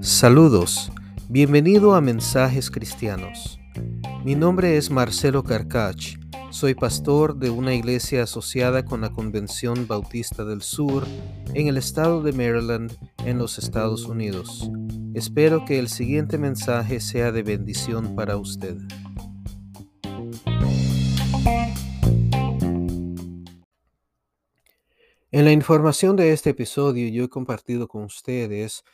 Saludos, bienvenido a Mensajes Cristianos. Mi nombre es Marcelo Carcach, soy pastor de una iglesia asociada con la Convención Bautista del Sur en el estado de Maryland, en los Estados Unidos. Espero que el siguiente mensaje sea de bendición para usted. En la información de este episodio yo he compartido con ustedes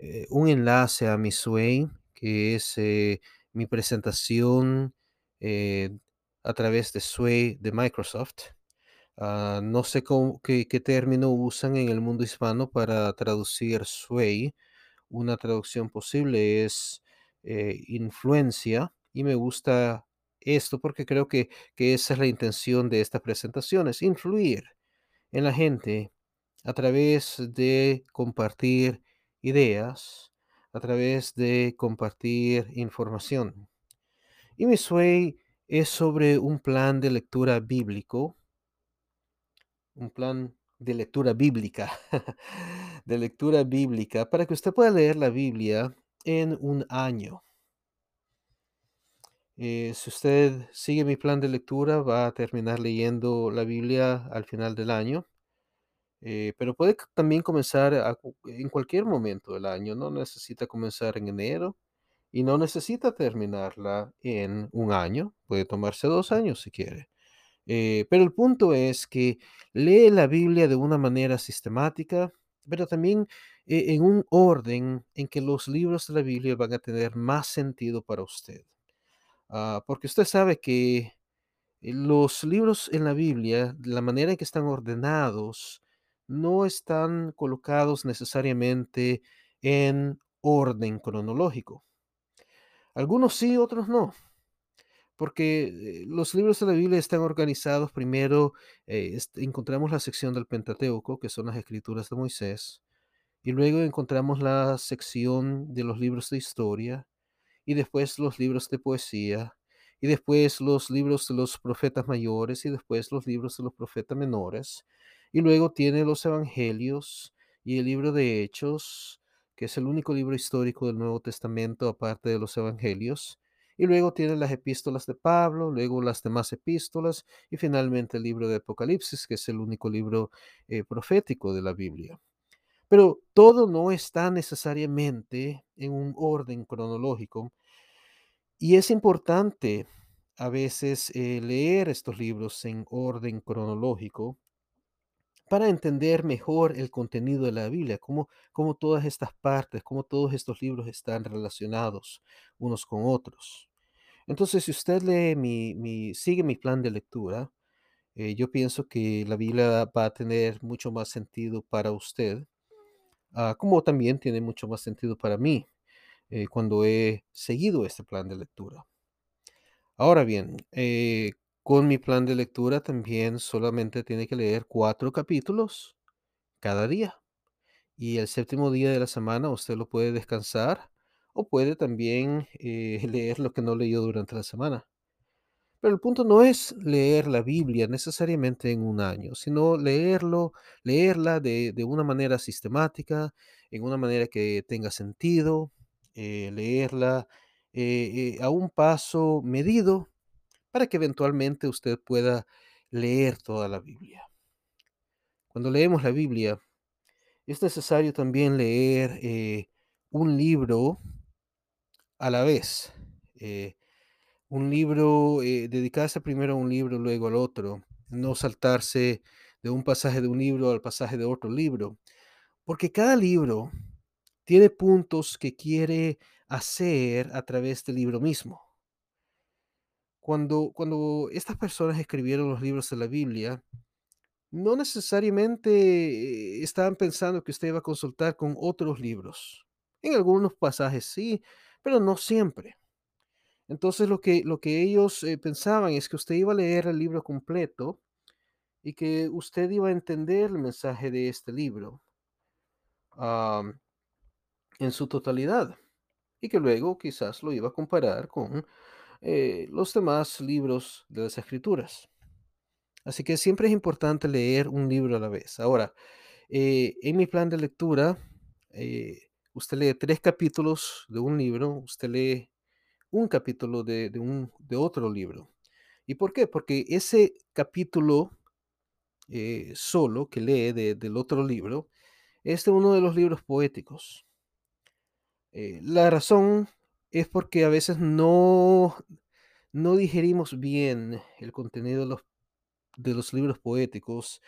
eh, un enlace a mi Sway, que es eh, mi presentación eh, a través de Sway de Microsoft. Ah, no sé qué, término usan en el mundo hispano para traducir Sway. Una traducción posible es influencia y me gusta esto porque creo que, que esa es la intención de esta presentación, es influir en la gente a través de compartir ideas a través de compartir información. Y mi suey es sobre un plan de lectura bíblico, un plan de lectura bíblica, de lectura bíblica, para que usted pueda leer la Biblia en un año. Eh, si usted sigue mi plan de lectura, va a terminar leyendo la Biblia al final del año. Eh, pero puede también comenzar en cualquier momento del año, no necesita comenzar en enero y no necesita terminarla en un año, puede tomarse dos años si quiere. Eh, pero el punto es que lee la Biblia de una manera sistemática, pero también eh, en un orden en que los libros de la Biblia van a tener más sentido para usted. Ah, porque usted sabe que los libros en la Biblia, la manera en que están ordenados, no están colocados necesariamente en orden cronológico. Algunos sí, otros no. Porque eh, los libros de la Biblia están organizados primero, eh, encontramos la sección del Pentateuco, que son las escrituras de Moisés, y luego encontramos la sección de los libros de historia, y después los libros de poesía, y después los libros de los profetas mayores, y después los libros de los profetas menores, y luego tiene los Evangelios y el libro de Hechos, que es el único libro histórico del Nuevo Testamento aparte de los Evangelios. Y luego tiene las epístolas de Pablo, luego las demás epístolas y finalmente el libro de Apocalipsis, que es el único libro eh, profético de la Biblia. Pero todo no está necesariamente en un orden cronológico y es importante a veces eh, leer estos libros en orden cronológico para entender mejor el contenido de la Biblia, cómo, cómo todas estas partes, cómo todos estos libros están relacionados unos con otros. Entonces, si usted lee mi, sigue mi plan de lectura, eh, yo pienso que la Biblia va a tener mucho más sentido para usted, ah, como también tiene mucho más sentido para mí eh, cuando he seguido este plan de lectura. Ahora bien, eh, con mi plan de lectura también solamente tiene que leer cuatro capítulos cada día. Y el séptimo día de la semana usted lo puede descansar o puede también eh, leer lo que no leyó durante la semana. Pero el punto no es leer la Biblia necesariamente en un año, sino leerlo, leerla de, una manera sistemática, en una manera que tenga sentido, eh, leerla eh, a un paso medido para que eventualmente usted pueda leer toda la Biblia. Cuando leemos la Biblia, es necesario también leer eh, un libro a la vez. Eh, un libro, eh, dedicarse primero a un libro, luego al otro. No saltarse de un pasaje de un libro al pasaje de otro libro. Porque cada libro tiene puntos que quiere hacer a través del libro mismo. Cuando, cuando estas personas escribieron los libros de la Biblia, no necesariamente estaban pensando que usted iba a consultar con otros libros. En algunos pasajes sí, pero no siempre. Entonces lo que, lo que ellos eh, pensaban es que usted iba a leer el libro completo y que usted iba a entender el mensaje de este libro en su totalidad y que luego quizás lo iba a comparar con eh, los demás libros de las escrituras. Así que siempre es importante leer un libro a la vez. Ahora, eh, en mi plan de lectura, usted lee tres capítulos de un libro, usted lee un capítulo de, de un, de otro libro. ¿Y por qué? Porque ese capítulo eh, solo que lee de- del otro libro es de uno de los libros poéticos. Eh, la razón es porque a veces no, no digerimos bien el contenido de los, de los libros poéticos,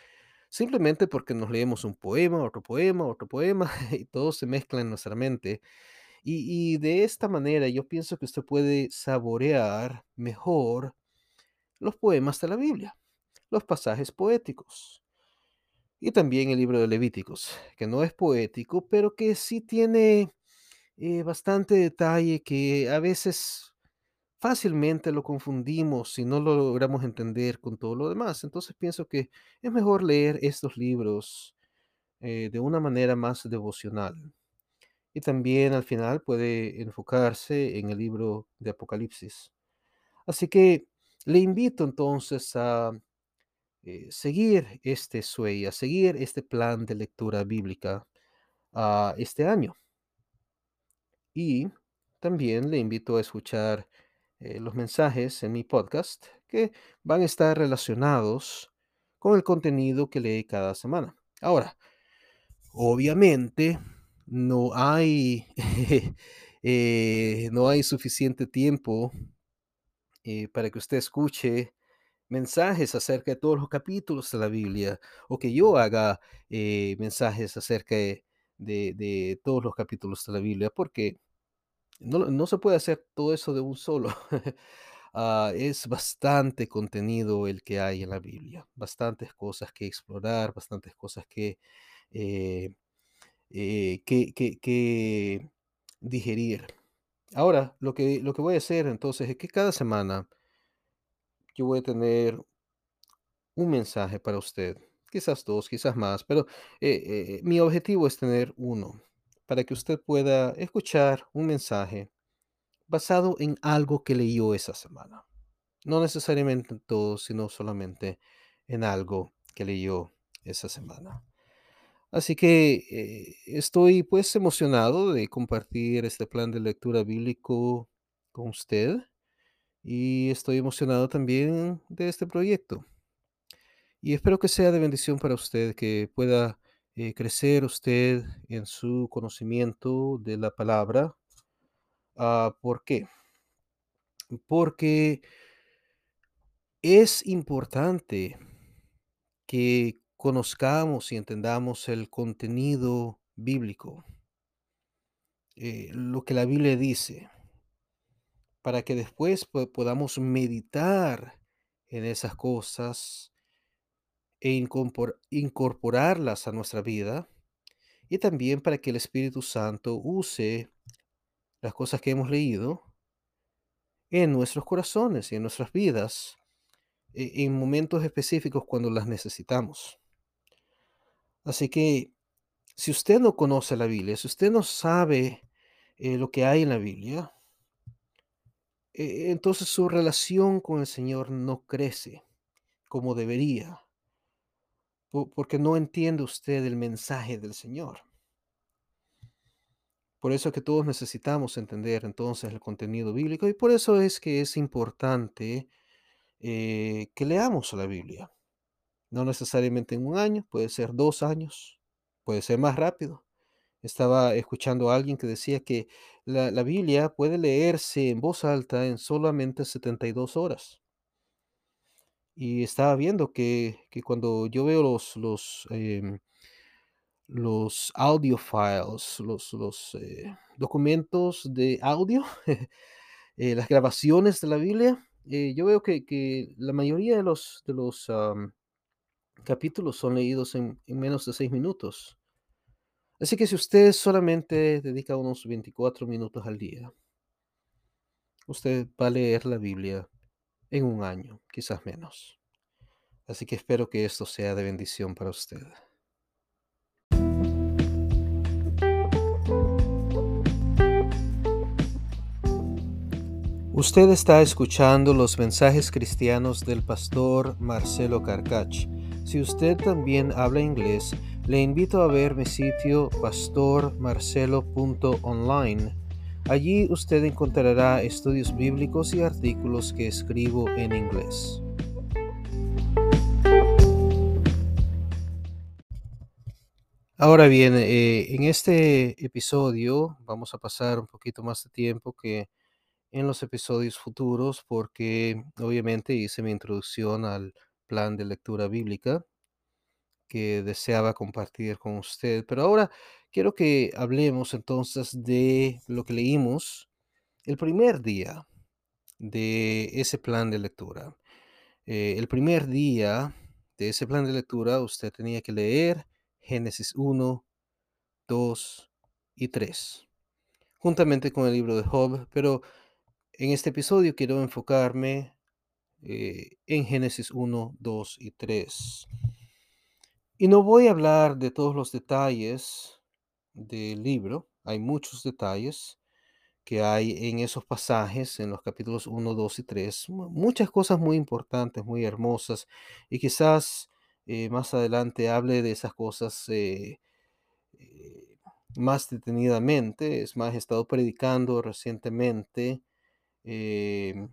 simplemente porque nos leemos un poema, otro poema, otro poema, y todo se mezcla en nuestra mente. Y, de esta manera yo pienso que usted puede saborear mejor los poemas de la Biblia, los pasajes poéticos. Y también el libro de Levíticos, que no es poético, pero que sí tiene eh, bastante detalle que a veces fácilmente lo confundimos si no lo logramos entender con todo lo demás. Entonces pienso que es mejor leer estos libros eh, de una manera más devocional. También al final puede enfocarse en el libro de Apocalipsis. Así que le invito entonces a eh, seguir este sueño, a seguir este plan de lectura bíblica este año. Y también le invito a escuchar eh, los mensajes en mi podcast que van a estar relacionados con el contenido que lee cada semana. Ahora, obviamente no hay, eh, no hay suficiente tiempo eh, para que usted escuche mensajes acerca de todos los capítulos de la Biblia o que yo haga eh, mensajes acerca de, de- todos los capítulos de la Biblia, porque no, no se puede hacer todo eso de un solo. Ah, es bastante contenido el que hay en la Biblia, bastantes cosas que explorar, bastantes cosas que, eh, que digerir. Ahora, lo que, lo que voy a hacer entonces es que cada semana yo voy a tener un mensaje para usted, quizás dos, quizás más, pero eh, eh, mi objetivo es tener uno, para que usted pueda escuchar un mensaje basado en algo que leyó esa semana. No necesariamente en todo, sino solamente en algo que leyó esa semana. Así que eh, estoy pues emocionado de compartir este plan de lectura bíblico con usted y estoy emocionado también de este proyecto. Y espero que sea de bendición para usted, que pueda eh, crecer usted en su conocimiento de la palabra. Ah, ¿por qué? Porque es importante que conozcamos y entendamos el contenido bíblico, eh, lo que la Biblia dice, para que después po- podamos meditar en esas cosas e incorpor- incorporarlas a nuestra vida y también para que el Espíritu Santo use las cosas que hemos leído en nuestros corazones y en nuestras vidas e- en momentos específicos cuando las necesitamos. Así que si usted no conoce la Biblia, si usted no sabe eh, lo que hay en la Biblia, eh, entonces su relación con el Señor no crece como debería, po- porque no entiende usted el mensaje del Señor. Por eso es que todos necesitamos entender entonces el contenido bíblico y por eso es que es importante eh, que leamos la Biblia. No necesariamente en un año, puede ser dos años, puede ser más rápido. Estaba escuchando a alguien que decía que la, Biblia puede leerse en voz alta en solamente 72 horas. Y estaba viendo que, que cuando yo veo los, los, em, los audio files, los, los eh, documentos de audio, eh, las grabaciones de la Biblia, eh, yo veo que, que la mayoría de los, de los am, capítulos son leídos en, en menos de seis minutos. Así que si usted solamente dedica unos 24 minutos al día, usted va a leer la Biblia en un año, quizás menos. Así que espero que esto sea de bendición para usted. Usted está escuchando los mensajes cristianos del pastor Marcelo Carcach. Si usted también habla inglés, le invito a ver mi sitio pastormarcelo.online. Allí usted encontrará estudios bíblicos y artículos que escribo en inglés. Ahora bien, eh, en este episodio vamos a pasar un poquito más de tiempo que en los episodios futuros porque obviamente hice mi introducción al plan de lectura bíblica que deseaba compartir con usted. Pero ahora quiero que hablemos entonces de lo que leímos el primer día de ese plan de lectura. Eh, el primer día de ese plan de lectura usted tenía que leer Génesis 1, 2 y 3, juntamente con el libro de Job, pero en este episodio quiero enfocarme eh, en Génesis 1, 2 y 3. Y no voy a hablar de todos los detalles del libro, hay muchos detalles que hay en esos pasajes, en los capítulos 1, 2 y 3, muchas cosas muy importantes, muy hermosas, y quizás eh, más adelante hable de esas cosas eh, más detenidamente. Es más, he estado predicando recientemente Em,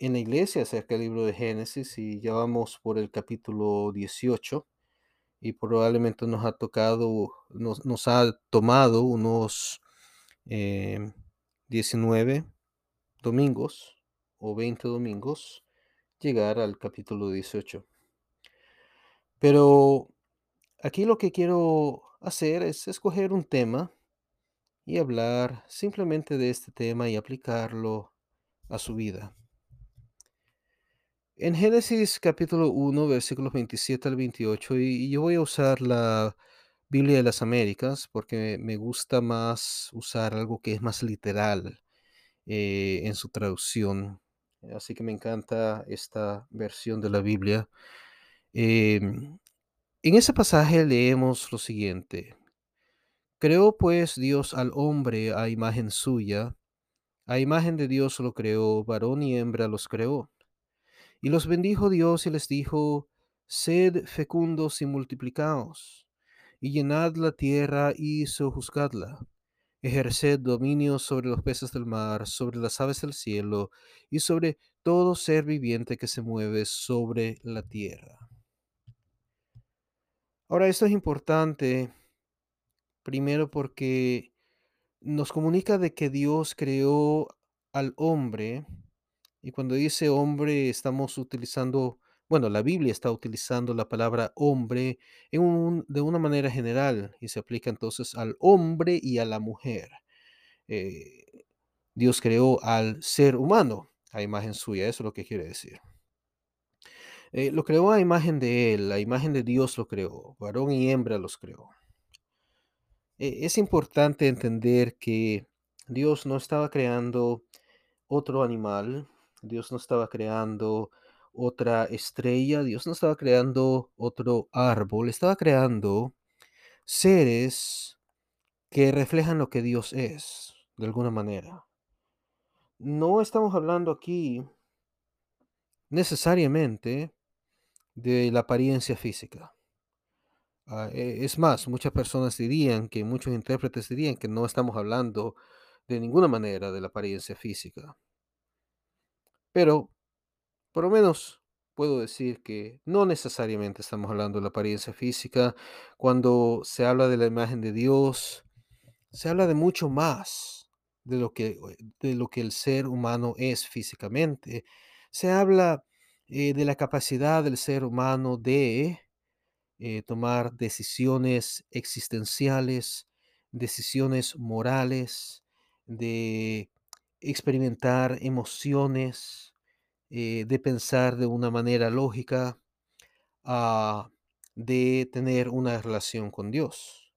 en la iglesia acerca del libro de Génesis y ya vamos por el capítulo 18 y probablemente nos ha tocado, nos, nos ha tomado unos 19 em, domingos o 20 domingos llegar al capítulo 18. Pero aquí lo que quiero hacer es escoger un tema y hablar simplemente de este tema y aplicarlo a su vida. En Génesis capítulo 1, versículos 27 al 28, y, yo voy a usar la Biblia de las Américas porque me gusta más usar algo que es más literal eh, en su traducción. Así que me encanta esta versión de la Biblia. Em, en ese pasaje leemos lo siguiente. Creó pues Dios al hombre a imagen suya a imagen de Dios lo creó, varón y hembra los creó. Y los bendijo Dios y les dijo, Sed fecundos y multiplicaos, y llenad la tierra y sojuzgadla. Ejerced dominio sobre los peces del mar, sobre las aves del cielo, y sobre todo ser viviente que se mueve sobre la tierra. Ahora, esto es importante, primero porque nos comunica de que Dios creó al hombre, y cuando dice hombre estamos utilizando, bueno, la Biblia está utilizando la palabra hombre en de una manera general y se aplica entonces al hombre y a la mujer. Eh, Dios creó al ser humano a imagen suya, eso es lo que quiere decir. Eh, lo creó a imagen de él, la imagen de Dios lo creó, varón y hembra los creó. E, es importante entender que Dios no estaba creando otro animal, Dios no estaba creando otra estrella, Dios no estaba creando otro árbol, estaba creando seres que reflejan lo que Dios es, de alguna manera. No estamos hablando aquí necesariamente de la apariencia física. Ah, e, es más, muchas personas dirían que, muchos intérpretes dirían que no estamos hablando de ninguna manera de la apariencia física. Pero, por lo menos, puedo decir que no necesariamente estamos hablando de la apariencia física. Cuando se habla de la imagen de Dios, se habla de mucho más de lo que, de lo que el ser humano es físicamente. Se habla eh, de la capacidad del ser humano de eh, tomar decisiones existenciales, decisiones morales, de experimentar emociones, eh, de pensar de una manera lógica, ah, de tener una relación con Dios.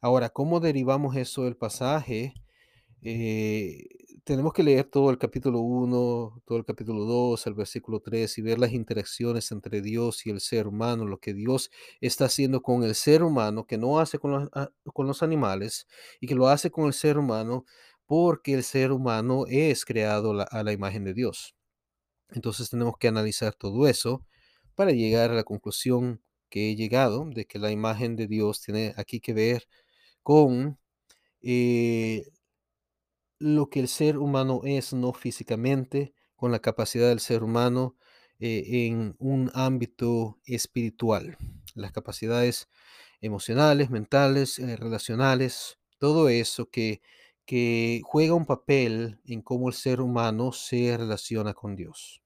Ahora, ¿cómo derivamos eso del pasaje? Eh, tenemos que leer todo el capítulo 1, todo el capítulo 2, el versículo 3 y ver las interacciones entre Dios y el ser humano, lo que Dios está haciendo con el ser humano, que no hace con los, con los animales y que lo hace con el ser humano porque el ser humano es creado a la imagen de Dios. Entonces tenemos que analizar todo eso para llegar a la conclusión que he llegado de que la imagen de Dios tiene aquí que ver con eh, lo que el ser humano es, no físicamente, con la capacidad del ser humano eh, en un ámbito espiritual. Las capacidades emocionales, mentales, eh, relacionales, todo eso que, que juega un papel en cómo el ser humano se relaciona con Dios.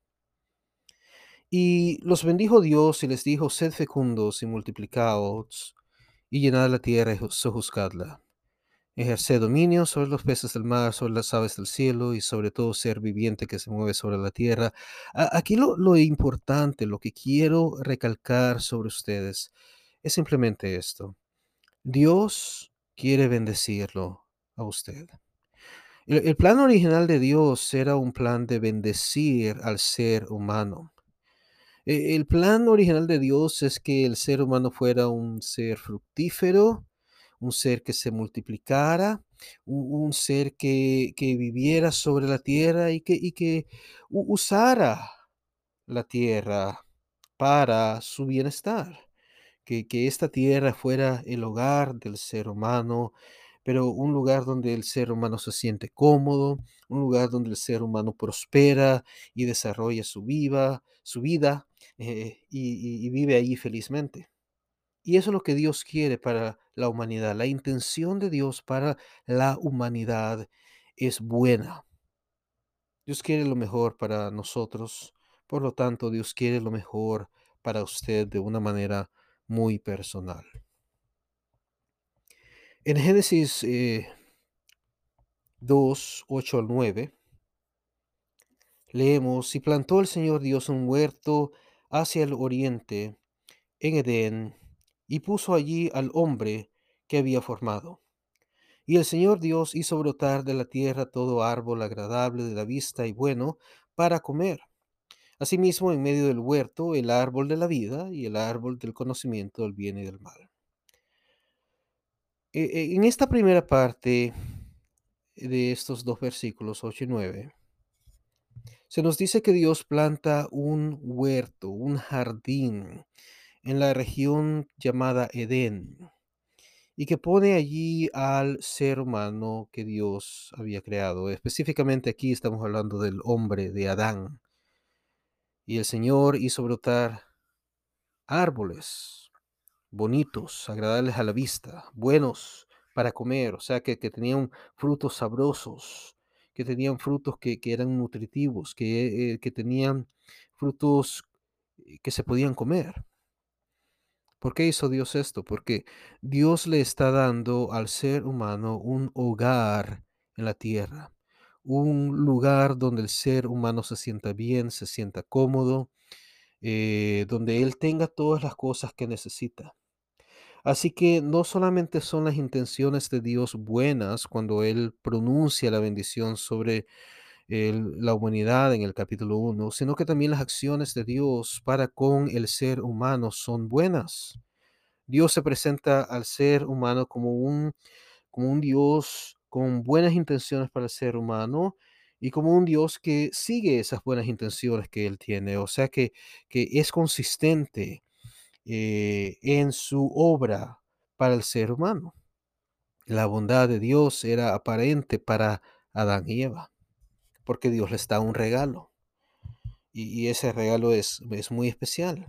Y los bendijo Dios y les dijo, sed fecundos y multiplicaos y llenad la tierra y sojuzgadla. Ejercer dominio sobre los peces del mar, sobre las aves del cielo y sobre todo ser viviente que se mueve sobre la tierra. Aquí lo, lo importante, lo que quiero recalcar sobre ustedes es simplemente esto. Dios quiere bendecirlo a usted. El, el plan original de Dios era un plan de bendecir al ser humano. E- El plan original de Dios es que el ser humano fuera un ser fructífero, un ser que se multiplicara, un, un ser que, que viviera sobre la tierra y que, y que usara la tierra para su bienestar que, que esta tierra fuera el hogar del ser humano, pero un lugar donde el ser humano se siente cómodo, un lugar donde el ser humano prospera y desarrolla su vida, su vida eh, y- y vive ahí felizmente. Y eso es lo que Dios quiere para la humanidad. La intención de Dios para la humanidad es buena. Dios quiere lo mejor para nosotros, por lo tanto Dios quiere lo mejor para usted de una manera muy personal. En Génesis eh, 2, 8 al 9, leemos, y plantó el Señor Dios un huerto hacia el oriente en Edén, y puso allí al hombre que había formado. Y el Señor Dios hizo brotar de la tierra todo árbol agradable de la vista y bueno para comer. Asimismo, en medio del huerto, el árbol de la vida y el árbol del conocimiento del bien y del mal. E- e- En esta primera parte de estos dos versículos 8 y 9, se nos dice que Dios planta un huerto, un jardín en la región llamada Edén y que pone allí al ser humano que Dios había creado. Específicamente aquí estamos hablando del hombre, de Adán. Y el Señor hizo brotar árboles bonitos, agradables a la vista, buenos para comer, o sea, que, que tenían frutos sabrosos, que tenían frutos que, que eran nutritivos, que, eh, que tenían frutos eh, que se podían comer. ¿Por qué hizo Dios esto? Porque Dios le está dando al ser humano un hogar en la tierra, un lugar donde el ser humano se sienta bien, se sienta cómodo, eh, donde él tenga todas las cosas que necesita. Así que no solamente son las intenciones de Dios buenas cuando Él pronuncia la bendición sobre la humanidad en el capítulo uno, sino que también las acciones de Dios para con el ser humano son buenas. Dios se presenta al ser humano como un, como un Dios con buenas intenciones para el ser humano y como un Dios que sigue esas buenas intenciones que Él tiene, o sea que, que es consistente eh, en su obra para el ser humano. La bondad de Dios era aparente para Adán y Eva, porque Dios les da un regalo. Y, ese regalo es, es muy especial.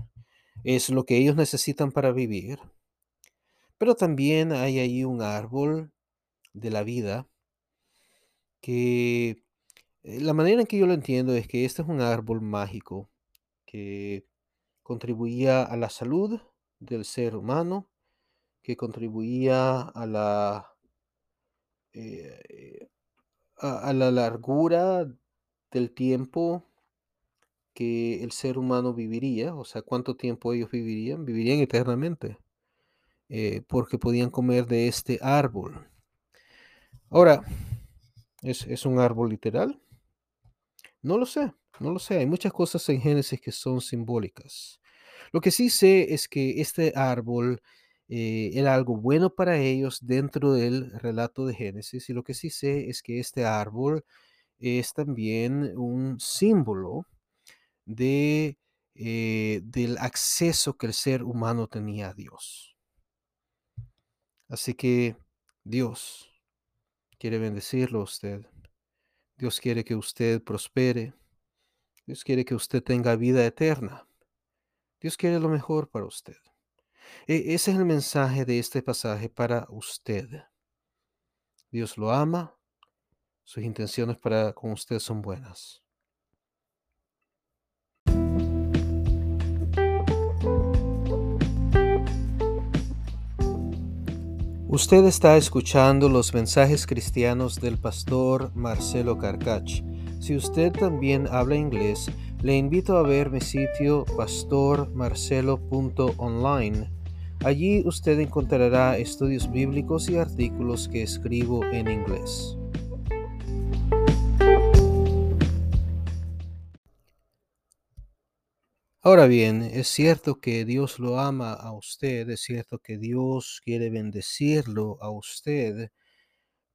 Es lo que ellos necesitan para vivir. Pero también hay ahí un árbol de la vida que eh, la manera en que yo lo entiendo es que este es un árbol mágico que contribuía a la salud del ser humano, que contribuía a la, eh, a, la largura del tiempo que el ser humano viviría, o sea, cuánto tiempo ellos vivirían, vivirían eternamente, eh, porque podían comer de este árbol. Ahora, ¿es, es un árbol literal? No lo sé, no lo sé. Hay muchas cosas en Génesis que son simbólicas. Lo que sí sé es que este árbol eh, era algo bueno para ellos dentro del relato de Génesis. Y lo que sí sé es que este árbol es también un símbolo de, eh, del acceso que el ser humano tenía a Dios. Así que Dios quiere bendecirlo a usted. Dios quiere que usted prospere. Dios quiere que usted tenga vida eterna. Dios quiere lo mejor para usted. E ese es el mensaje de este pasaje para usted. Dios lo ama. Sus intenciones para con usted son buenas. Usted está escuchando los mensajes cristianos del pastor Marcelo Carcach. Si usted también habla inglés, le invito a ver mi sitio pastormarcelo.online. Allí usted encontrará estudios bíblicos y artículos que escribo en inglés. Ahora bien, es cierto que Dios lo ama a usted, es cierto que Dios quiere bendecirlo a usted,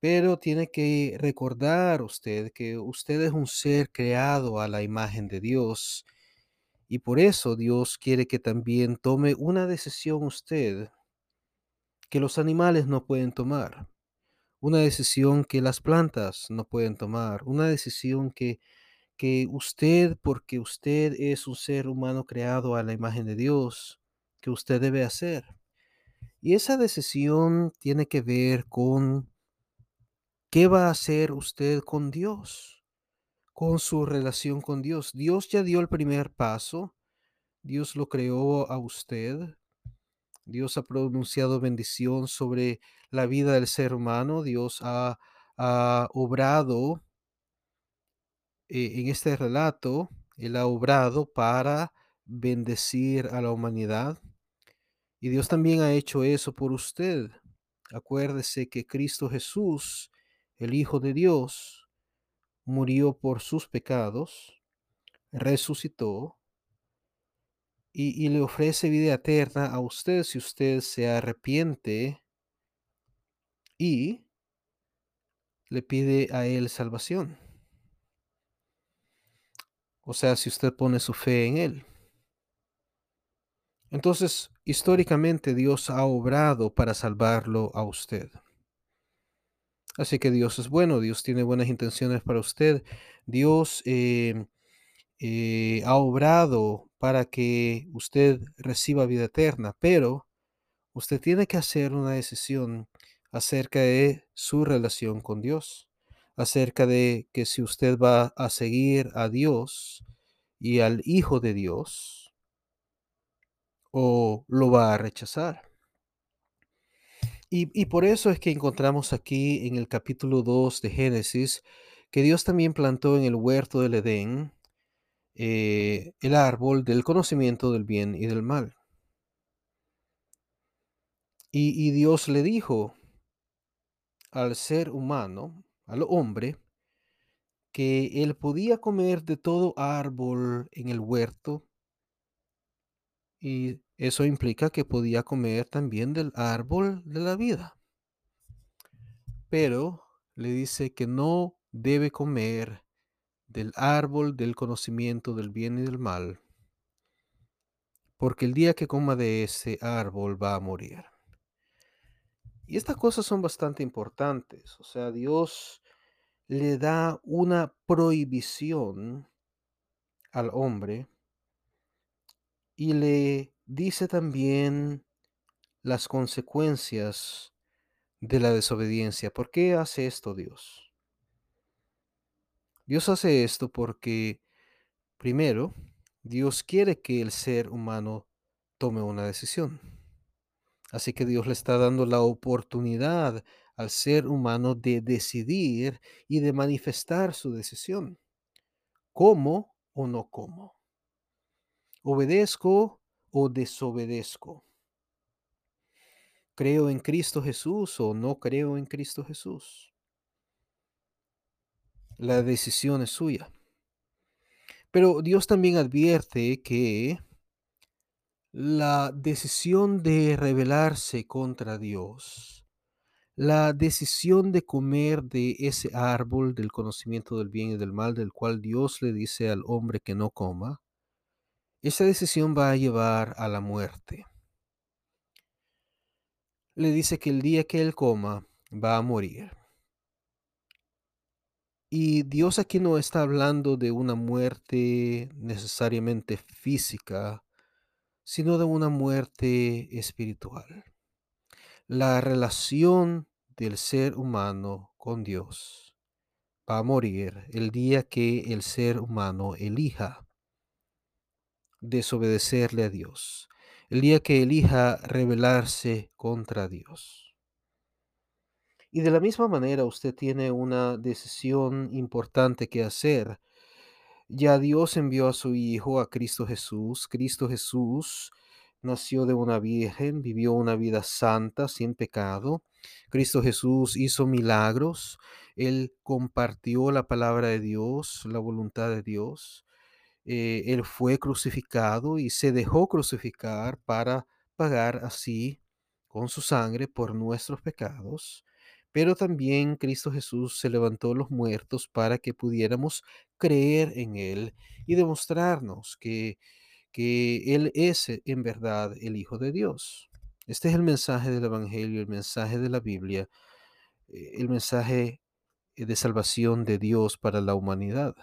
pero tiene que recordar usted que usted es un ser creado a la imagen de Dios y por eso Dios quiere que también tome una decisión usted que los animales no pueden tomar, una decisión que las plantas no pueden tomar, una decisión que que usted, porque usted es un ser humano creado a la imagen de Dios, que usted debe hacer. Y esa decisión tiene que ver con qué va a hacer usted con Dios, con su relación con Dios. Dios ya dio el primer paso, Dios lo creó a usted, Dios ha pronunciado bendición sobre la vida del ser humano, Dios ha, obrado eh, en este relato, Él ha obrado para bendecir a la humanidad. Y Dios también ha hecho eso por usted. Acuérdese que Cristo Jesús, el Hijo de Dios, murió por sus pecados, resucitó y, le ofrece vida eterna a usted si usted se arrepiente y le pide a Él salvación. O sea, si usted pone su fe en Él. Entonces, históricamente Dios ha obrado para salvarlo a usted. Así que Dios es bueno, Dios tiene buenas intenciones para usted. Dios eh, eh, ha obrado para que usted reciba vida eterna, pero usted tiene que hacer una decisión acerca de su relación con Dios acerca de que si usted va a seguir a Dios y al Hijo de Dios o lo va a rechazar. Y, por eso es que encontramos aquí en el capítulo 2 de Génesis que Dios también plantó en el huerto del Edén eh, el árbol del conocimiento del bien y del mal. y Dios le dijo al ser humano, al hombre que él podía comer de todo árbol en el huerto y eso implica que podía comer también del árbol de la vida. Pero le dice que no debe comer del árbol del conocimiento del bien y del mal, porque el día que coma de ese árbol va a morir. Y estas cosas son bastante importantes. O sea, Dios le da una prohibición al hombre y le dice también las consecuencias de la desobediencia. ¿Por qué hace esto Dios? Dios hace esto porque, primero, Dios quiere que el ser humano tome una decisión. Así que Dios le está dando la oportunidad al ser humano de decidir y de manifestar su decisión. ¿Cómo o no cómo? ¿Obedezco o desobedezco? ¿Creo en Cristo Jesús o no creo en Cristo Jesús? La decisión es suya. Pero Dios también advierte que La decisión de rebelarse contra Dios, la decisión de comer de ese árbol del conocimiento del bien y del mal, del cual Dios le dice al hombre que no coma, esa decisión va a llevar a la muerte. Le dice que el día que él coma va a morir. Y Dios aquí no está hablando de una muerte necesariamente física, sino de una muerte espiritual. La relación del ser humano con Dios va a morir el día que el ser humano elija desobedecerle a Dios, el día que elija rebelarse contra Dios. Y de la misma manera usted tiene una decisión importante que hacer. Ya Dios envió a su Hijo, a Cristo Jesús. Cristo Jesús nació de una virgen, vivió una vida santa, sin pecado. Cristo Jesús hizo milagros. Él compartió la palabra de Dios, la voluntad de Dios. Eh, él fue crucificado y se dejó crucificar para pagar así con su sangre por nuestros pecados. Pero también Cristo Jesús se levantó los muertos para que pudiéramos creer en Él y demostrarnos que, que Él es eh, en verdad el Hijo de Dios. Este es el mensaje del Evangelio, el mensaje de la Biblia, eh, el mensaje de salvación de Dios para la humanidad.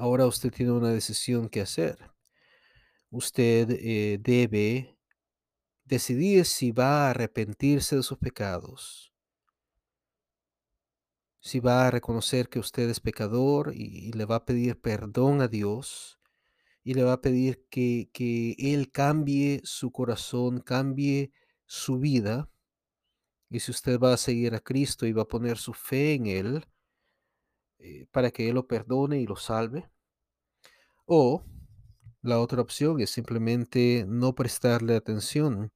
Ahora usted tiene una decisión que hacer. Usted debe decidir si va a arrepentirse de sus pecados, si va a reconocer que usted es pecador y, le va a pedir perdón a Dios y le va a pedir que, que Él cambie su corazón, cambie su vida. Y si usted va a seguir a Cristo y va a poner su fe en Él eh, para que Él lo perdone y lo salve. O la otra opción es simplemente no prestarle atención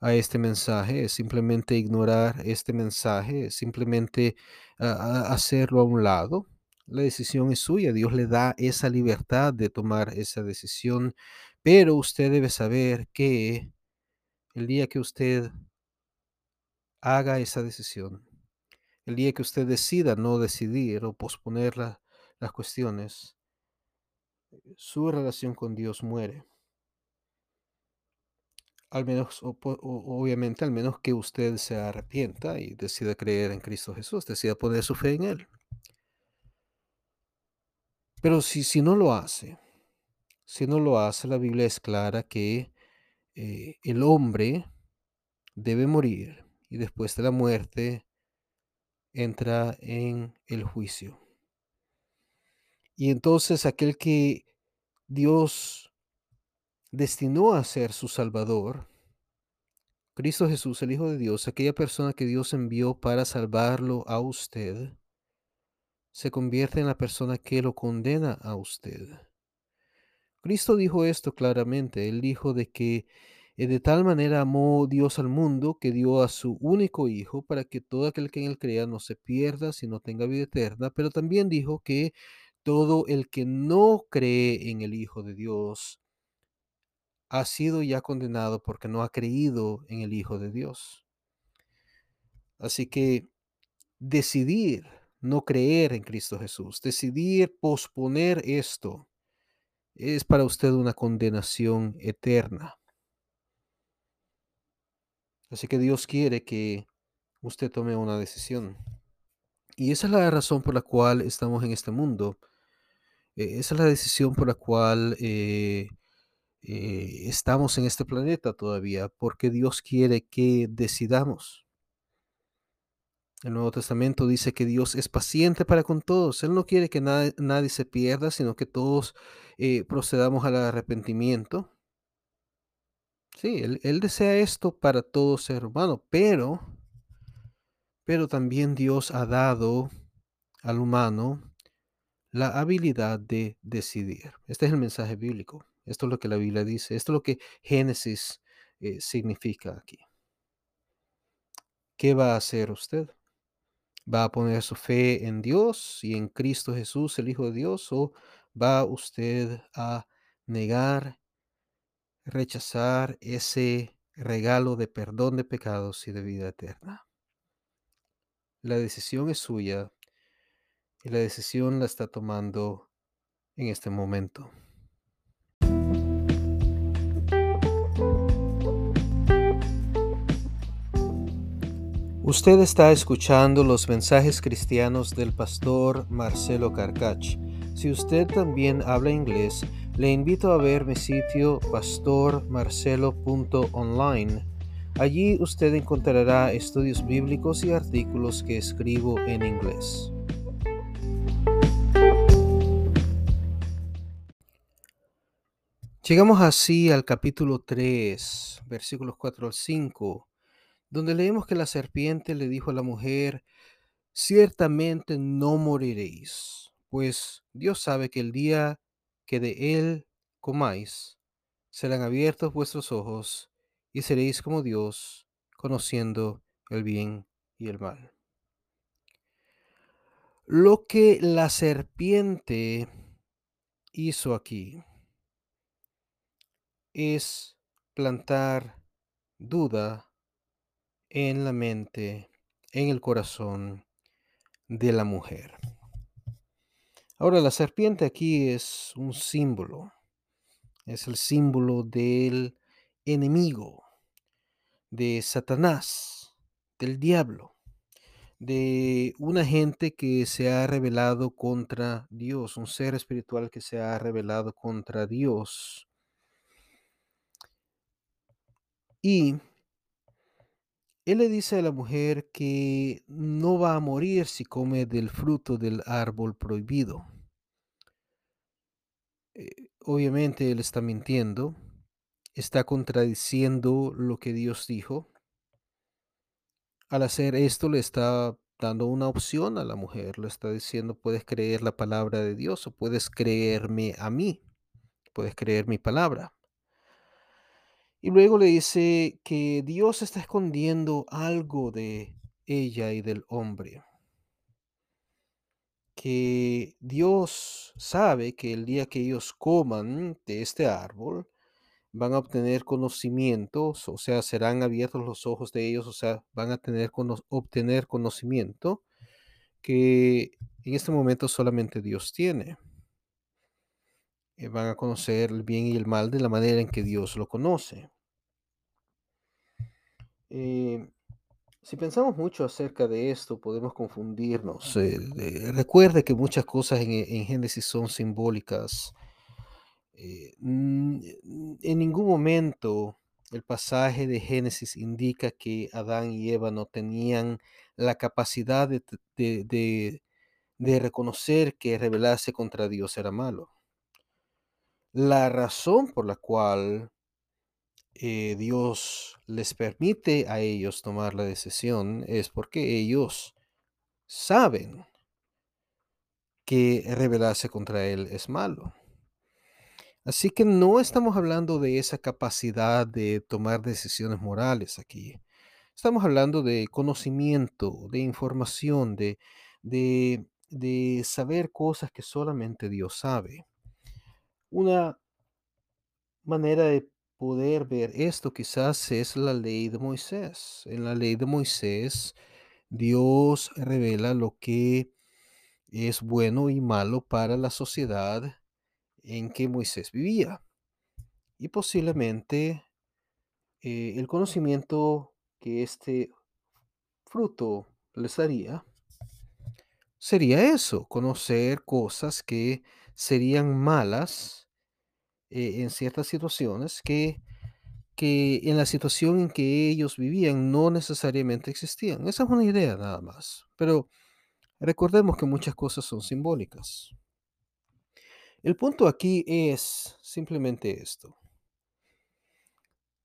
a este mensaje, es simplemente ignorar este mensaje, es simplemente hacerlo a un lado. La decisión es suya, Dios le da esa libertad de tomar esa decisión, pero usted debe saber que el día que usted haga esa decisión, el día que usted decida no decidir o posponer las cuestiones, su relación con Dios muere. Al menos, obviamente, al menos que usted se arrepienta y decida creer en Cristo Jesús, decida poner su fe en Él. Pero si, si no lo hace, si no lo hace, la Biblia es clara que eh, el hombre debe morir y después de la muerte entra en el juicio. Y entonces aquel que Dios destinó a ser su Salvador, Cristo Jesús, el Hijo de Dios, aquella persona que Dios envió para salvarlo a usted, se convierte en la persona que lo condena a usted. Cristo dijo esto claramente, él dijo de que de tal manera amó Dios al mundo que dio a su único Hijo para que todo aquel que en él crea no se pierda, sino tenga vida eterna, pero también dijo que todo el que no cree en el Hijo de Dios ha sido ya condenado porque no ha creído en el Hijo de Dios. Así que decidir no creer en Cristo Jesús, decidir posponer esto, es para usted una condenación eterna. Así que Dios quiere que usted tome una decisión. Y esa es la razón por la cual estamos en este mundo. E-, esa es la decisión por la cual eh, eh, estamos en este planeta todavía, porque Dios quiere que decidamos. El Nuevo Testamento dice que Dios es paciente para con todos. Él no quiere que nadie se pierda, sino que todos eh, procedamos al arrepentimiento. Sí, él, desea esto para todo ser humano, pero, pero también Dios ha dado al humano la habilidad de decidir. Este es el mensaje bíblico. Esto es lo que la Biblia dice. Esto es lo que Génesis eh, significa aquí. ¿Qué va a hacer usted? ¿Va a poner su fe en Dios y en Cristo Jesús, el Hijo de Dios? ¿O va usted a negar, rechazar ese regalo de perdón de pecados y de vida eterna. La decisión es suya y la decisión la está tomando en este momento. Usted está escuchando los mensajes cristianos del pastor Marcelo Carcach. Si usted también habla inglés, le invito a ver mi sitio pastormarcelo.online. Allí usted encontrará estudios bíblicos y artículos que escribo en inglés. Llegamos así al capítulo 3, versículos 4 al 5 donde leemos que la serpiente le dijo a la mujer, ciertamente no moriréis, pues Dios sabe que el día que de él comáis, serán abiertos vuestros ojos y seréis como Dios, conociendo el bien y el mal. Lo que la serpiente hizo aquí es plantar duda en la mente, en el corazón de la mujer. Ahora, la serpiente aquí es un símbolo, es el símbolo del enemigo, de Satanás, del diablo, de una gente que se ha rebelado contra Dios, un ser espiritual que se ha rebelado contra Dios. Y él le dice a la mujer que no va a morir si come del fruto del árbol prohibido. Eh, obviamente él está mintiendo, está contradiciendo lo que Dios dijo. Al hacer esto le está dando una opción a la mujer, le está diciendo, puedes creer la palabra de Dios o puedes creerme a mí, puedes creer mi palabra. Y luego le dice que Dios está escondiendo algo de ella y del hombre. Que Dios sabe que el día que ellos coman de este árbol, van a obtener conocimientos, o sea, serán abiertos los ojos de ellos, o sea, van a tener obtener conocimiento que en este momento solamente Dios tiene. Eh, van a conocer el bien y el mal de la manera en que Dios lo conoce. Eh, si pensamos mucho acerca de esto, podemos confundirnos. Eh, recuerde que muchas cosas en, Génesis son simbólicas. Mm, en ningún momento el pasaje de Génesis indica que Adán y Eva no tenían la capacidad de reconocer que rebelarse contra Dios era malo. La razón por la cual eh, Dios les permite a ellos tomar la decisión es porque ellos saben que rebelarse contra Él es malo. Así que no estamos hablando de esa capacidad de tomar decisiones morales aquí. Estamos hablando de conocimiento, de información, de, de, de saber cosas que solamente Dios sabe. Una manera de poder ver esto quizás es la ley de Moisés. En la ley de Moisés, Dios revela lo que es bueno y malo para la sociedad en que Moisés vivía. Y posiblemente eh, el conocimiento que este fruto les daría sería eso, conocer cosas que serían malas eh, en ciertas situaciones que, que en la situación en que ellos vivían no necesariamente existían. Esa es una idea nada más. Pero recordemos que muchas cosas son simbólicas. El punto aquí es simplemente esto,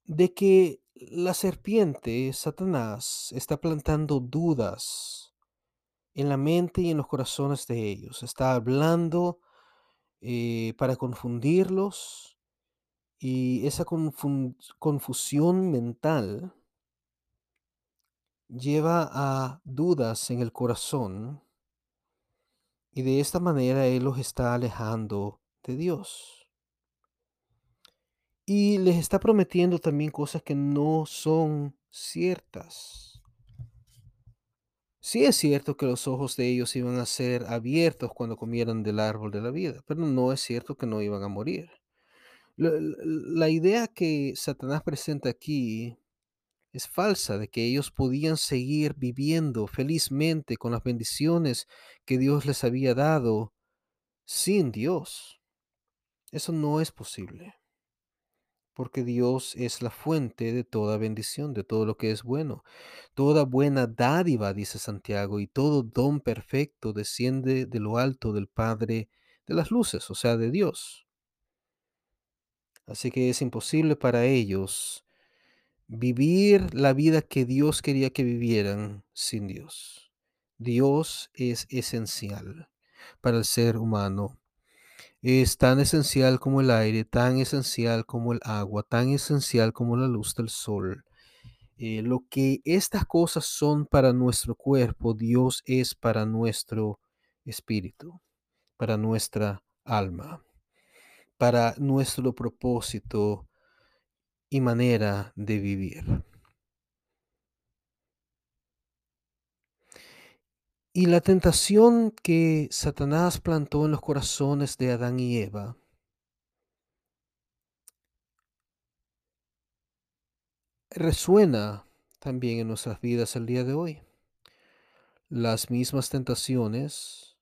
de que la serpiente, Satanás, está plantando dudas en la mente y en los corazones de ellos. Está hablando eh, para confundirlos y esa confusión mental lleva a dudas en el corazón y de esta manera Él los está alejando de Dios. Y les está prometiendo también cosas que no son ciertas. Sí es cierto que los ojos de ellos iban a ser abiertos cuando comieran del árbol de la vida, pero no es cierto que no iban a morir. La, la- idea que Satanás presenta aquí es falsa, de que ellos podían seguir viviendo felizmente con las bendiciones que Dios les había dado sin Dios. Eso no es posible, porque Dios es la fuente de toda bendición, de todo lo que es bueno. Toda buena dádiva, dice Santiago, y todo don perfecto desciende de lo alto del Padre de las luces, o sea, de Dios. Así que es imposible para ellos vivir la vida que Dios quería que vivieran sin Dios. Dios es esencial para el ser humano. Es tan esencial como el aire, tan esencial como el agua, tan esencial como la luz del sol. Eh, lo que estas cosas son para nuestro cuerpo, Dios es para nuestro espíritu, para nuestra alma, para nuestro propósito y manera de vivir. Y la tentación que Satanás plantó en los corazones de Adán y Eva resuena también en nuestras vidas el día de hoy. Las mismas tentaciones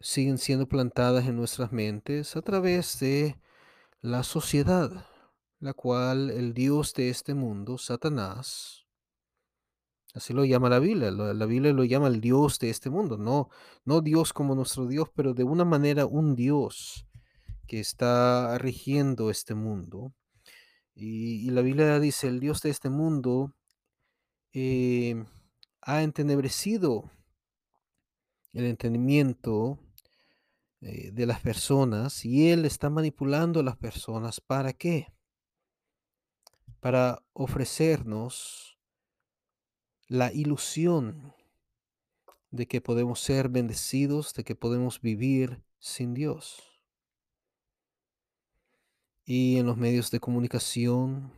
siguen siendo plantadas en nuestras mentes a través de la sociedad, la cual el Dios de este mundo, Satanás, así lo llama la Biblia, la, Biblia lo llama el Dios de este mundo, no, no Dios como nuestro Dios, pero de una manera un Dios que está rigiendo este mundo. Y, y la Biblia dice, el Dios de este mundo eh, ha entenebrecido el entendimiento eh, de las personas y Él está manipulando a las personas. ¿Para qué? Para ofrecernos la ilusión de que podemos ser bendecidos, de que podemos vivir sin Dios. Y en los medios de comunicación,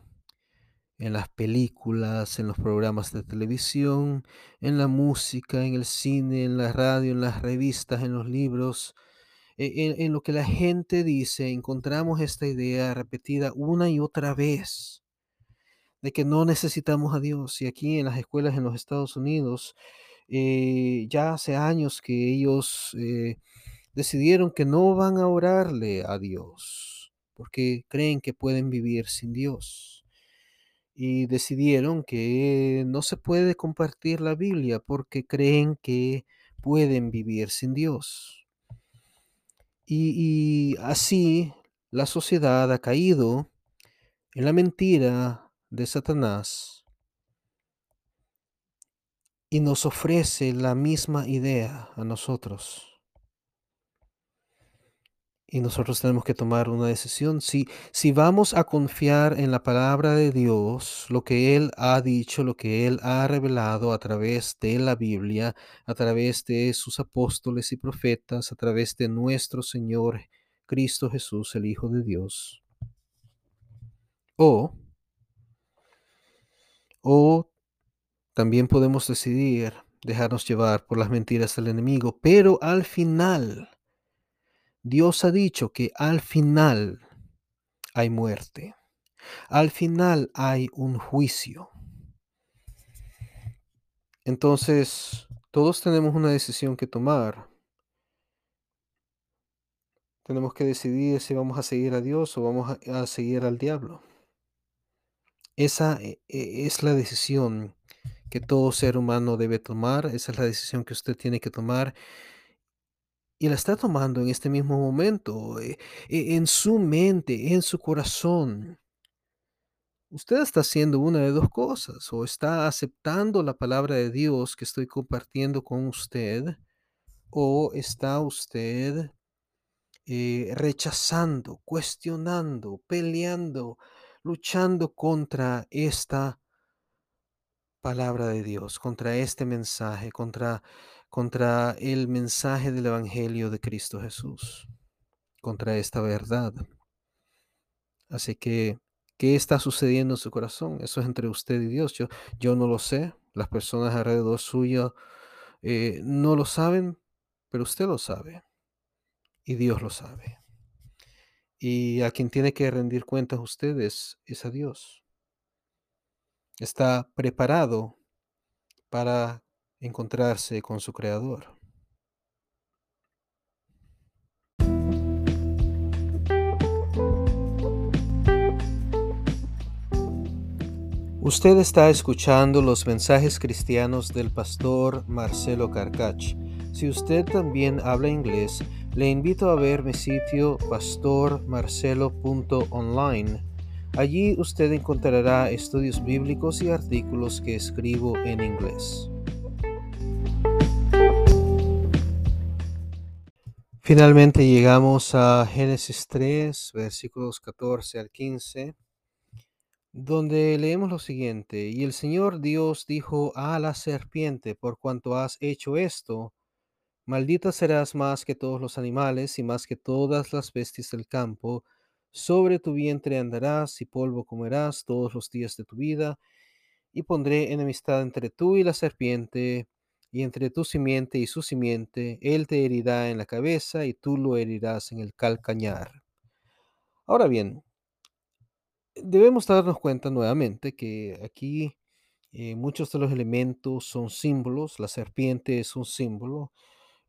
en las películas, en los programas de televisión, en la música, en el cine, en la radio, en las revistas, en los libros, e- en, en lo que la gente dice, encontramos esta idea repetida una y otra vez de que no necesitamos a Dios. Y aquí en las escuelas en los Estados Unidos, eh, ya hace años que ellos eh, decidieron que no van a orarle a Dios, porque creen que pueden vivir sin Dios. Y decidieron que no se puede compartir la Biblia porque creen que pueden vivir sin Dios. Y, y así la sociedad ha caído en la mentira de Satanás y nos ofrece la misma idea a nosotros. Y nosotros tenemos que tomar una decisión. Si, si vamos a confiar en la palabra de Dios, lo que Él ha dicho, lo que Él ha revelado a través de la Biblia, a través de sus apóstoles y profetas, a través de nuestro Señor Cristo Jesús, el Hijo de Dios. O, o también podemos decidir dejarnos llevar por las mentiras del enemigo, pero al final Dios ha dicho que al final hay muerte. Al final hay un juicio. Entonces, todos tenemos una decisión que tomar. Tenemos que decidir si vamos a seguir a Dios o vamos a, seguir al diablo. Esa e- e- es la decisión que todo ser humano debe tomar. Esa es la decisión que usted tiene que tomar. Y la está tomando en este mismo momento, eh, e- en su mente, en su corazón. Usted está haciendo una de dos cosas, o está aceptando la palabra de Dios que estoy compartiendo con usted, o está usted eh, rechazando, cuestionando, peleando, luchando contra esta palabra de Dios, contra este mensaje, contra, contra el mensaje del Evangelio de Cristo Jesús, contra esta verdad. Así que, ¿qué está sucediendo en su corazón? Eso es entre usted y Dios. Yo, yo no lo sé. Las personas alrededor suyo eh, no lo saben, pero usted lo sabe. Y Dios lo sabe. Y a quien tiene que rendir cuentas ustedes es a Dios. Está preparado para encontrarse con su Creador. Usted está escuchando los mensajes cristianos del pastor Marcelo Carcach. Si usted también habla inglés, le invito a ver mi sitio pastormarcelo.online. Allí usted encontrará estudios bíblicos y artículos que escribo en inglés. Finalmente llegamos a Génesis 3, versículos 14 al 15 donde leemos lo siguiente, y el Señor Dios dijo a la serpiente, por cuanto has hecho esto, maldita serás más que todos los animales y más que todas las bestias del campo, sobre tu vientre andarás y polvo comerás todos los días de tu vida, y pondré enemistad entre tú y la serpiente, y entre tu simiente y su simiente, él te herirá en la cabeza y tú lo herirás en el calcañar. Ahora bien, debemos darnos cuenta nuevamente que aquí eh, muchos de los elementos son símbolos, la serpiente es un símbolo,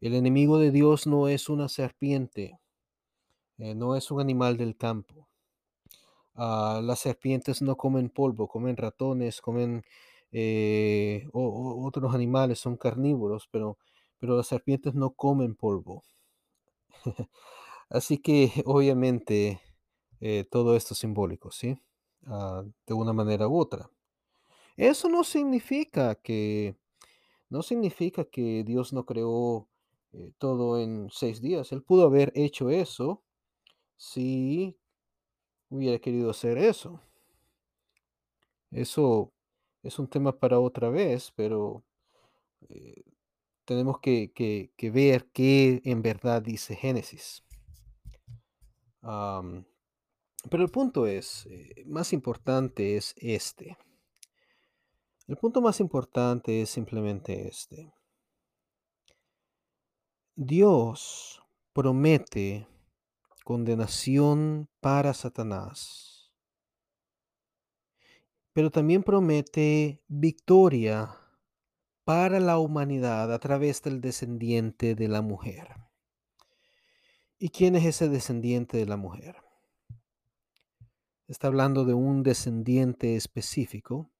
el enemigo de Dios no es una serpiente, eh, no es un animal del campo. Ah, las serpientes no comen polvo, comen ratones, comen eh, otros animales, son carnívoros, pero, pero las serpientes no comen polvo. Así que obviamente eh, todo esto simbólico, ¿sí? Ah, de una manera u otra. Eso no significa que, no significa que Dios no creó eh, todo en seis días. Él pudo haber hecho eso si hubiera querido hacer eso. Eso es un tema para otra vez, pero eh, tenemos que, ver qué en verdad dice Génesis. Pero el punto es, eh, más importante es este. El punto más importante es simplemente este. Dios promete condenación para Satanás, pero también promete victoria para la humanidad a través del descendiente de la mujer. ¿Y quién es ese descendiente de la mujer? Está hablando de un descendiente específico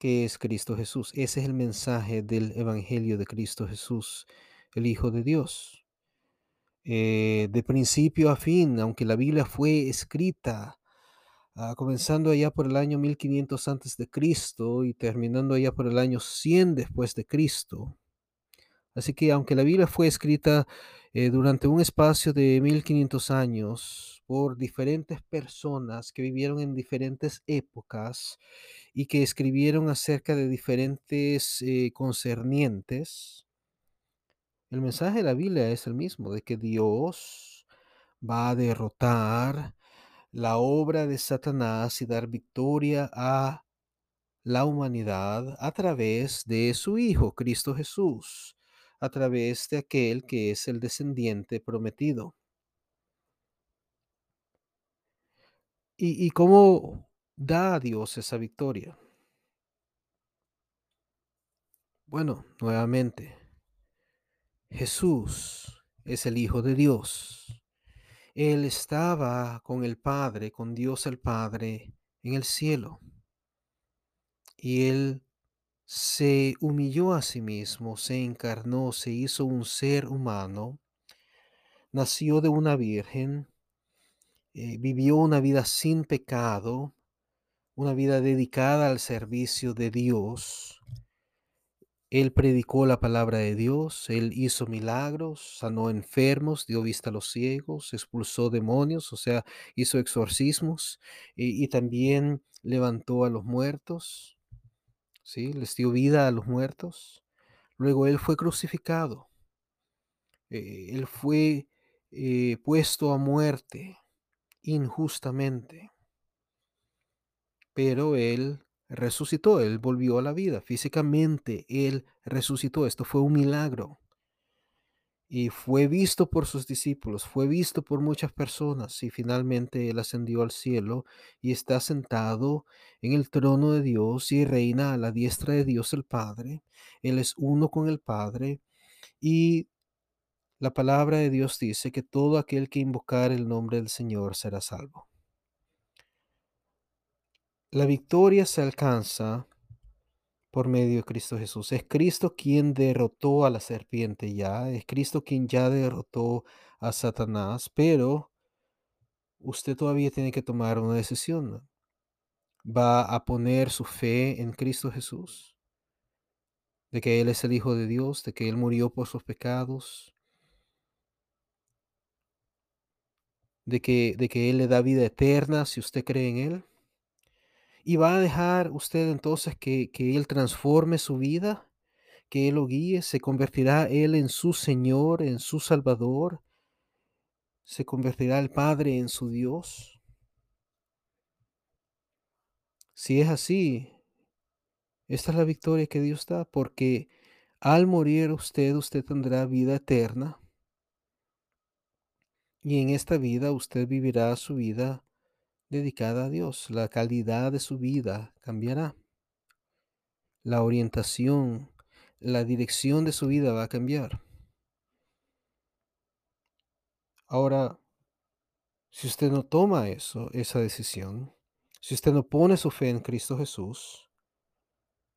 que es Cristo Jesús. Ese es el mensaje del Evangelio de Cristo Jesús, el Hijo de Dios. Eh, de principio a fin, aunque la Biblia fue escrita ah, comenzando allá por el año 1500 antes de Cristo y terminando allá por el año 100 después de Cristo. Así que aunque la Biblia fue escrita eh, durante un espacio de 1500 años, por diferentes personas que vivieron en diferentes épocas y que escribieron acerca de diferentes eh, concernientes, el mensaje de la Biblia es el mismo, de que Dios va a derrotar la obra de Satanás y dar victoria a la humanidad a través de su Hijo, Cristo Jesús, a través de aquel que es el descendiente prometido. ¿Y, cómo da a Dios esa victoria? Bueno, nuevamente, Jesús es el Hijo de Dios. Él estaba con el Padre, con Dios el Padre, en el cielo. Y Él se humilló a sí mismo, se encarnó, se hizo un ser humano, nació de una virgen, eh, vivió una vida sin pecado, una vida dedicada al servicio de Dios. Él predicó la palabra de Dios, él hizo milagros, sanó enfermos, dio vista a los ciegos, expulsó demonios, o sea, hizo exorcismos y, también levantó a los muertos, ¿sí? Les dio vida a los muertos. Luego él fue crucificado, eh, él fue eh, puesto a muerte injustamente. Pero Él resucitó, Él volvió a la vida. Físicamente, Él resucitó. Esto fue un milagro. Y fue visto por sus discípulos, fue visto por muchas personas y finalmente Él ascendió al cielo y está sentado en el trono de Dios y reina a la diestra de Dios el Padre. Él es uno con el Padre y la palabra de Dios dice que todo aquel que invocar el nombre del Señor será salvo. La victoria se alcanza por medio de Cristo Jesús. Es Cristo quien derrotó a la serpiente ya, es Cristo quien ya derrotó a Satanás, pero usted todavía tiene que tomar una decisión. ¿Va a poner su fe en Cristo Jesús? De que Él es el Hijo de Dios, de que Él murió por sus pecados, de que, de que Él le da vida eterna si usted cree en Él. ¿Y va a dejar usted entonces que, Él transforme su vida? ¿Que Él lo guíe? ¿Se convertirá Él en su Señor, en su Salvador? ¿Se convertirá el Padre en su Dios? Si es así, esta es la victoria que Dios da, porque al morir usted, usted tendrá vida eterna. Y en esta vida usted vivirá su vida dedicada a Dios. La calidad de su vida cambiará. La orientación, la dirección de su vida va a cambiar. Ahora, si usted no toma eso, esa decisión, si usted no pone su fe en Cristo Jesús,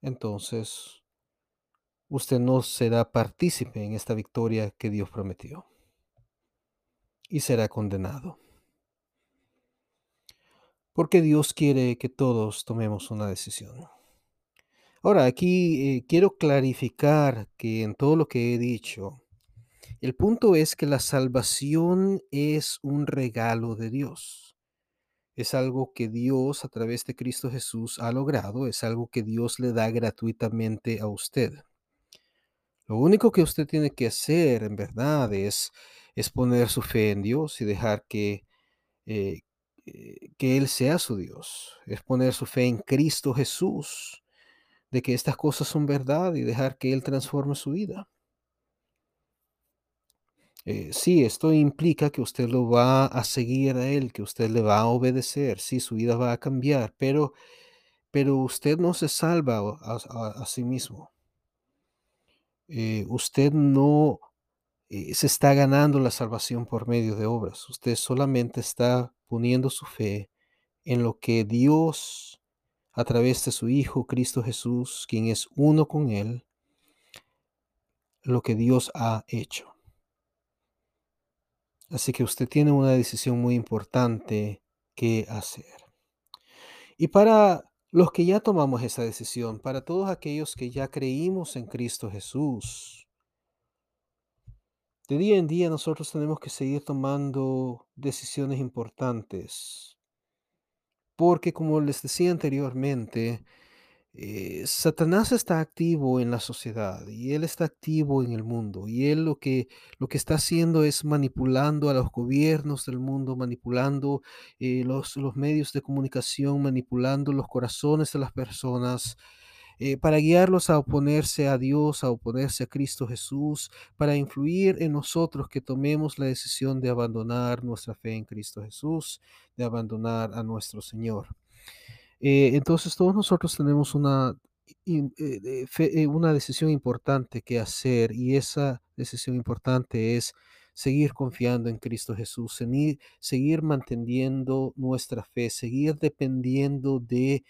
entonces usted no será partícipe en esta victoria que Dios prometió y será condenado. Porque Dios quiere que todos tomemos una decisión. Ahora, aquí eh, quiero clarificar que en todo lo que he dicho, el punto es que la salvación es un regalo de Dios. Es algo que Dios a través de Cristo Jesús ha logrado, es algo que Dios le da gratuitamente a usted. Lo único que usted tiene que hacer en verdad es, es poner su fe en Dios y dejar que, eh, que Él sea su Dios. Es poner su fe en Cristo Jesús, de que estas cosas son verdad y dejar que Él transforme su vida. Eh, sí, esto implica que usted lo va a seguir a Él, que usted le va a obedecer, sí, su vida va a cambiar, pero, pero usted no se salva a, sí mismo. Eh, usted no eh, se está ganando la salvación por medio de obras. Usted solamente está poniendo su fe en lo que Dios, a través de su Hijo Cristo Jesús, quien es uno con Él, lo que Dios ha hecho. Así que usted tiene una decisión muy importante que hacer. Y para los que ya tomamos esa decisión, para todos aquellos que ya creímos en Cristo Jesús, de día en día nosotros tenemos que seguir tomando decisiones importantes. Porque como les decía anteriormente, eh, Satanás está activo en la sociedad y él está activo en el mundo y él lo que, lo que está haciendo es manipulando a los gobiernos del mundo, manipulando eh, los, los medios de comunicación, manipulando los corazones de las personas. Eh, para guiarlos a oponerse a Dios, a oponerse a Cristo Jesús, para influir en nosotros que tomemos la decisión de abandonar nuestra fe en Cristo Jesús, de abandonar a nuestro Señor. Eh, entonces todos nosotros tenemos una, eh, una decisión importante que hacer y esa decisión importante es seguir confiando en Cristo Jesús, seguir, seguir manteniendo nuestra fe, seguir dependiendo de,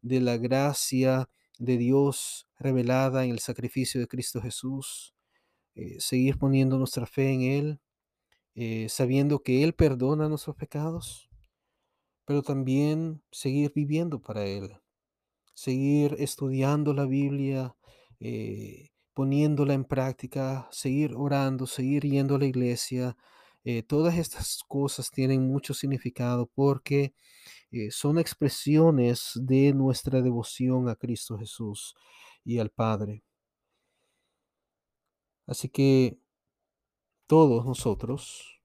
de la gracia de Dios revelada en el sacrificio de Cristo Jesús, seguir poniendo nuestra fe en Él, sabiendo que Él perdona nuestros pecados pero también seguir viviendo para Él, seguir estudiando la Biblia, eh, poniéndola en práctica, seguir orando, seguir yendo a la iglesia. Eh, todas estas cosas tienen mucho significado porque eh, son expresiones de nuestra devoción a Cristo Jesús y al Padre. Así que todos nosotros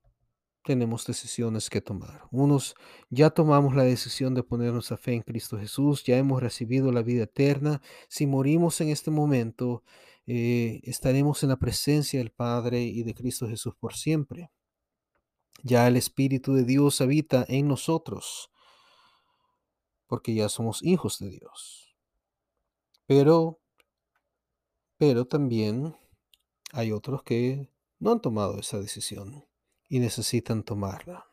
tenemos decisiones que tomar. Unos ya tomamos la decisión de poner nuestra fe en Cristo Jesús, ya hemos recibido la vida eterna. Si morimos en este momento, eh, estaremos en la presencia del Padre y de Cristo Jesús por siempre. Ya el Espíritu de Dios habita en nosotros, porque ya somos hijos de Dios. Pero, pero también hay otros que no han tomado esa decisión y necesitan tomarla.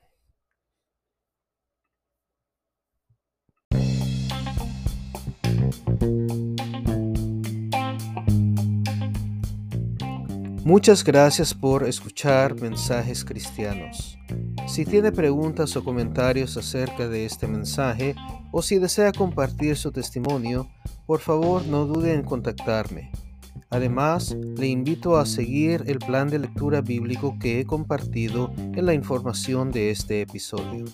Muchas gracias por escuchar mensajes cristianos. Si tiene preguntas o comentarios acerca de este mensaje o si desea compartir su testimonio, por favor no dude en contactarme. Además, le invito a seguir el plan de lectura bíblico que he compartido en la información de este episodio.